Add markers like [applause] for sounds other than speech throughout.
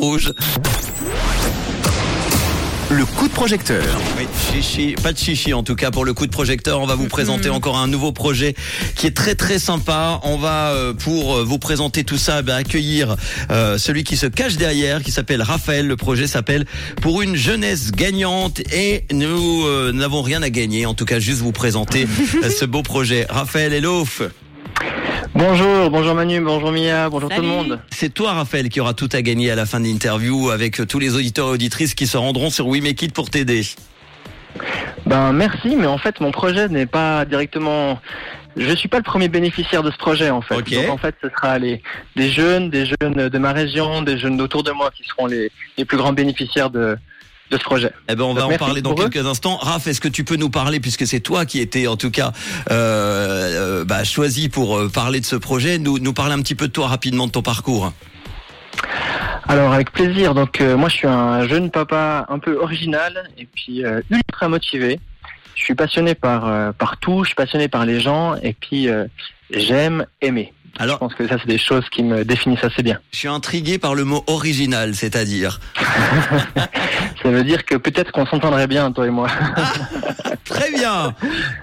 Rouge. Le coup de projecteur. Oui, chichi, pas de chichi en tout cas pour le coup de projecteur. On va vous présenter encore un nouveau projet qui est très très sympa. On va euh, pour euh, vous présenter tout ça ben, accueillir euh, celui qui se cache derrière, qui s'appelle Raphaël. Le projet s'appelle Pour une jeunesse gagnante et nous euh, n'avons rien à gagner. En tout cas, juste vous présenter [laughs] ce beau projet. Raphaël, hello. Bonjour, bonjour Manu, bonjour Mia, bonjour tout le monde. C'est toi, Raphaël, qui aura tout à gagner à la fin de l'interview avec tous les auditeurs et auditrices qui se rendront sur We Make It pour t'aider. Ben merci, mais en fait mon projet n'est pas directement. Je suis pas le premier bénéficiaire de ce projet en fait. Ok. Donc en fait ce sera les des jeunes, des jeunes de ma région, des jeunes autour de moi qui seront les, les plus grands bénéficiaires de de ce projet. Eh ben, on va en parler dans eux. quelques instants. Raph, est-ce que tu peux nous parler, puisque c'est toi qui étais en tout cas euh, euh, bah, choisi pour euh, parler de ce projet, nous, nous parler un petit peu de toi rapidement, de ton parcours. Alors avec plaisir. Donc euh, moi je suis un jeune papa un peu original et puis euh, ultra motivé. Je suis passionné par euh, par tout, je suis passionné par les gens et puis j'aime aimer. Je Alors, pense que ça c'est des choses qui me définissent assez bien. je suis intrigué par le mot original, c'est-à-dire. [laughs] Ça veut dire que peut-être qu'on s'entendrait bien, toi et moi. [laughs] Très bien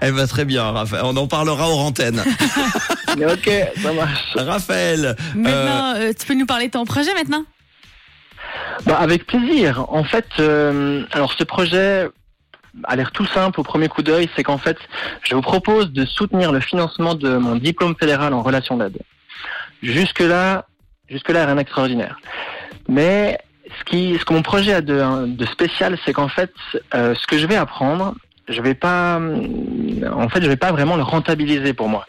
Eh ben très bien, Raphaël. On en parlera hors antenne. [laughs] Mais ok, ça marche. Raphaël, Maintenant, euh, tu peux nous parler de ton projet maintenant? Bah, avec plaisir. En fait, euh, alors ce projet a l'air tout simple au premier coup d'œil, c'est qu'en fait, je vous propose de soutenir le financement de mon diplôme fédéral en relations d'aide. Jusque-là, jusque-là, rien d'extraordinaire. Mais ce, qui, ce que mon projet a de, spécial, c'est qu'en fait, euh, ce que je vais apprendre, je vais pas, hum, en fait, je vais pas vraiment le rentabiliser pour moi.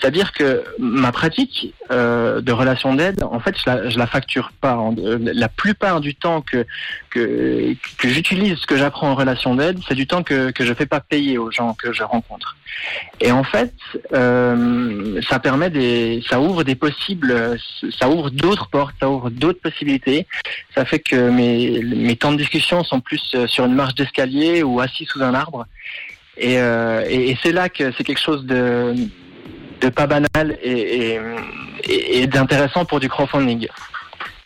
C'est-à-dire que ma pratique euh, de relation d'aide, en fait, je la, je la facture pas. Euh, La plupart du temps que que, que j'utilise ce que j'apprends en relation d'aide, c'est du temps que que je fais pas payer aux gens que je rencontre. Et en fait, euh, ça permet des, ça ouvre des possibles, ça ouvre d'autres portes, ça ouvre d'autres possibilités. Ça fait que mes mes temps de discussion sont plus euh, sur une marche d'escalier ou assis sous un arbre. Et, euh, et, et c'est là que c'est quelque chose de de pas banal et, et, d'intéressant pour du crowdfunding.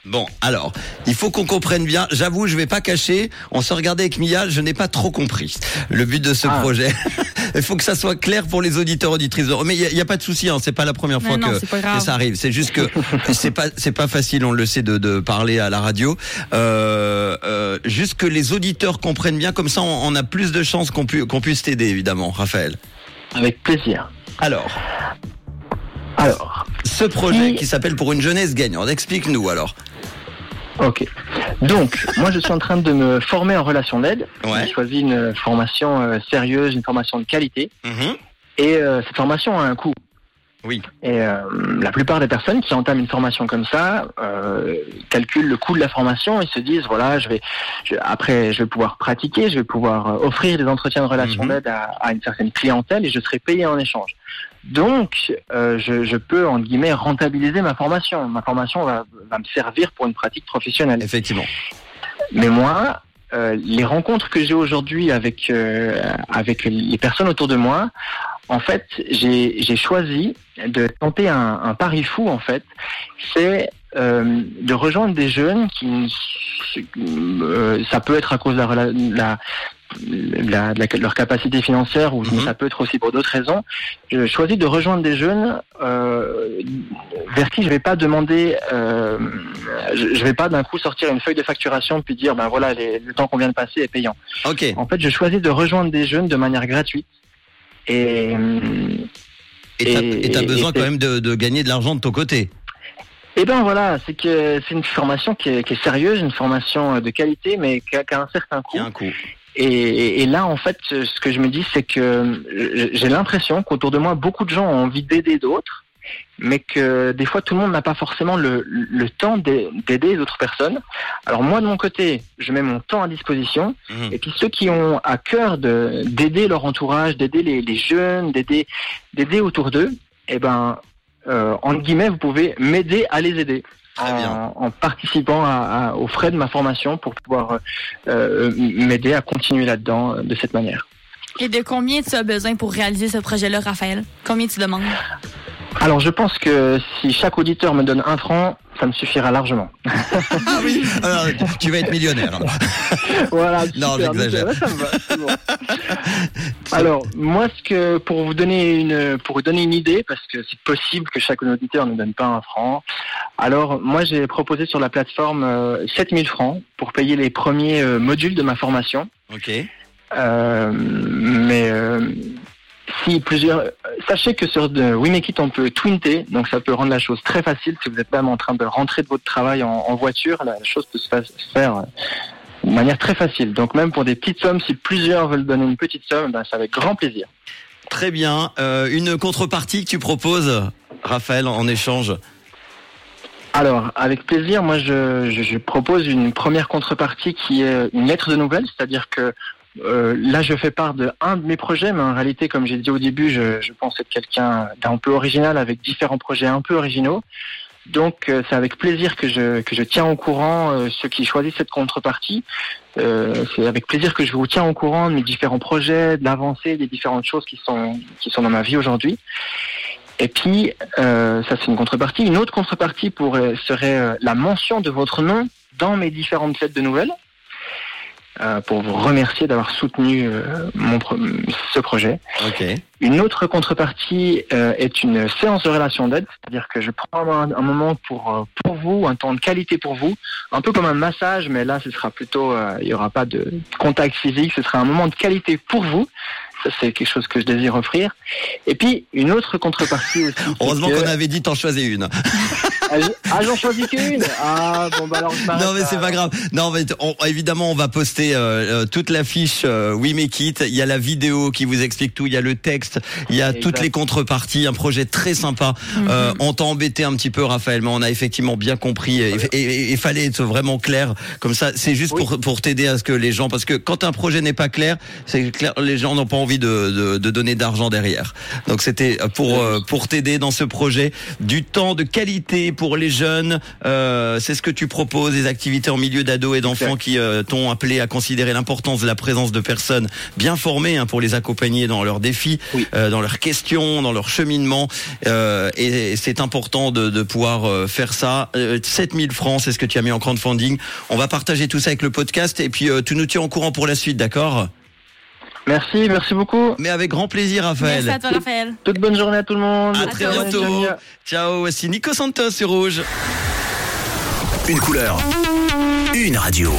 Bon, alors, il faut qu'on comprenne bien. J'avoue, je vais pas cacher. On se regardait avec Mia, je n'ai pas trop compris le but de ce Ah. projet. [laughs] il faut que ça soit clair pour les auditeurs auditrices. Mais il y, a- pas de souci, hein, c'est pas la première fois non, que, ça arrive. C'est juste que [laughs] c'est pas c'est pas facile, on le sait, de, de parler à la radio. Euh, euh, juste que les auditeurs comprennent bien, comme ça, on, on a plus de chances qu'on pu- qu'on puisse t'aider, évidemment, Raphaël. Avec plaisir. Alors, Alors, ce projet Si- qui s'appelle pour une jeunesse gagnante, explique-nous alors. ok. Donc, moi, je suis en train de me former en relation d'aide. Ouais. J'ai choisi une formation euh, sérieuse, une formation de qualité. Mhm. Et euh, cette formation a un coût. Oui. Et euh, la plupart des personnes qui entament une formation comme ça euh, calculent le coût de la formation et se disent voilà, je vais je- après je vais pouvoir pratiquer, je vais pouvoir euh, offrir des entretiens de relation Mhm. d'aide à, à une certaine clientèle et je serai payé en échange. Donc, euh, je, je peux en guillemets rentabiliser ma formation. Ma formation va, va me servir pour une pratique professionnelle. Effectivement. Mais moi, euh, les rencontres que j'ai aujourd'hui avec euh, avec les personnes autour de moi, en fait, j'ai choisi de tenter un, un pari fou. En fait, c'est euh, de rejoindre des jeunes qui, euh, ça peut être à cause de la, la, la- la- leur capacité financière ou Mhm. ça peut être aussi pour d'autres raisons. Je choisis de rejoindre des jeunes euh, vers qui je vais pas demander, euh, je, je vais pas d'un coup sortir une feuille de facturation puis dire ben voilà les- le temps qu'on vient de passer est payant. Ok. En fait, je choisis de rejoindre des jeunes de manière gratuite et Et t'as besoin et quand même de, de gagner de l'argent de ton côté. Eh ben voilà, c'est que c'est une formation qui est, qui est sérieuse, une formation de qualité, mais qui a, qui a un certain coût. Un. Et, et- et là, en fait, ce que je me dis, c'est que j'ai l'impression qu'autour de moi, beaucoup de gens ont envie d'aider d'autres, mais que des fois, tout le monde n'a pas forcément le, le temps d'ai- d'aider d'autres personnes. Alors moi, de mon côté, je mets mon temps à disposition, Mhm. et puis ceux qui ont à cœur de- d'aider leur entourage, d'aider les, les jeunes, d'aider d'aider autour d'eux, eh ben, euh, entre guillemets, vous pouvez m'aider à les aider. Très bien. En, en participant à, à- aux frais de ma formation pour pouvoir euh, euh, m'aider à continuer là-dedans euh, de cette manière. Et de combien tu as besoin pour réaliser ce projet-là, Raphaël? Combien tu demandes? Alors je pense que si chaque auditeur me donne un franc, ça me suffira largement. Ah oui, alors, tu vas être millionnaire. [laughs] voilà. Non, j'exagère. nickel, ça me va, c'est bon. [laughs] Alors moi, ce que pour vous donner une pour vous donner une idée, parce que c'est possible que chaque auditeur ne donne pas un franc. Alors moi, j'ai proposé sur la plateforme euh, 7000 francs pour payer les premiers euh, modules de ma formation. Ok. Euh, mais euh, si plusieurs, sachez que sur de We Make It, on peut twinter, donc ça peut rendre la chose très facile. Si vous êtes même en train de rentrer de votre travail en, en voiture, la chose peut se fa- se faire euh, de manière très facile. Donc même pour des petites sommes, si plusieurs veulent donner une petite somme, ben, c'est avec grand plaisir. Très bien. Euh, une contrepartie que tu proposes, Raphaël, en échange? Alors, avec plaisir, moi je, je, je propose une première contrepartie qui est une lettre de nouvelles, c'est-à-dire que euh, là je fais part de un de mes projets, mais en réalité, comme j'ai dit au début, je, pense être quelqu'un d'un peu original avec différents projets un peu originaux. Donc euh, c'est avec plaisir que je, que je tiens au courant euh, ceux qui choisissent cette contrepartie. C'est avec plaisir que je vous tiens au courant de mes différents projets, de l'avancée, des différentes choses qui sont, qui sont dans ma vie aujourd'hui. Et puis, ça c'est une contrepartie. Une autre contrepartie pourrait, serait la mention de votre nom dans mes différentes lettres de nouvelles, pour vous remercier d'avoir soutenu euh, mon pro- ce projet. Ok. Une autre contrepartie euh, est une séance de relation d'aide, c'est-à-dire que je prends un, un moment pour euh, pour vous, un temps de qualité pour vous, un peu comme un massage, mais là ce sera plutôt, euh, il y aura pas de contact physique, ce sera un moment de qualité pour vous. Ça c'est quelque chose que je désire offrir. Et puis une autre contrepartie aussi. Heureusement qu'on avait dit t'en choisis une. [laughs] Ah, Ah j'en choisis qu'une. Ah bon bah alors. je Non mais c'est pas grave. Non mais on- évidemment on va poster euh, euh, toute la fiche euh, We Make It. Il y a la vidéo qui vous explique tout. Il y a le texte. Il y a Exact. toutes les contreparties. Un projet très sympa. Euh, on t'a embêté un petit peu Raphaël, mais on a effectivement bien compris. Et et- et- il fallait être vraiment clair. Comme ça, c'est juste Oui. pour pour t'aider à ce que les gens, parce que quand un projet n'est pas clair, c'est clair, les gens n'ont pas envie de de, de donner d'argent derrière. Donc c'était pour euh, pour t'aider dans ce projet. Du temps de qualité pour les jeunes. Euh, c'est ce que tu proposes, des activités en milieu d'ados et d'enfants qui euh, t'ont appelé à considérer l'importance de la présence de personnes bien formées hein, pour les accompagner dans leurs défis, Oui. euh, dans leurs questions, dans leur cheminement. Euh, et c'est important de, de pouvoir euh, faire ça. Euh, 7000 francs, c'est ce que tu as mis en crowdfunding. On va partager tout ça avec le podcast et puis euh, tu nous tiens au courant pour la suite, d'accord? Merci, merci beaucoup. Mais avec grand plaisir, Raphaël. Merci à toi, Raphaël. Toute bonne journée à tout le monde. À très bientôt. journée. Ciao, voici Nico Santos sur Rouge. Une couleur. Une radio.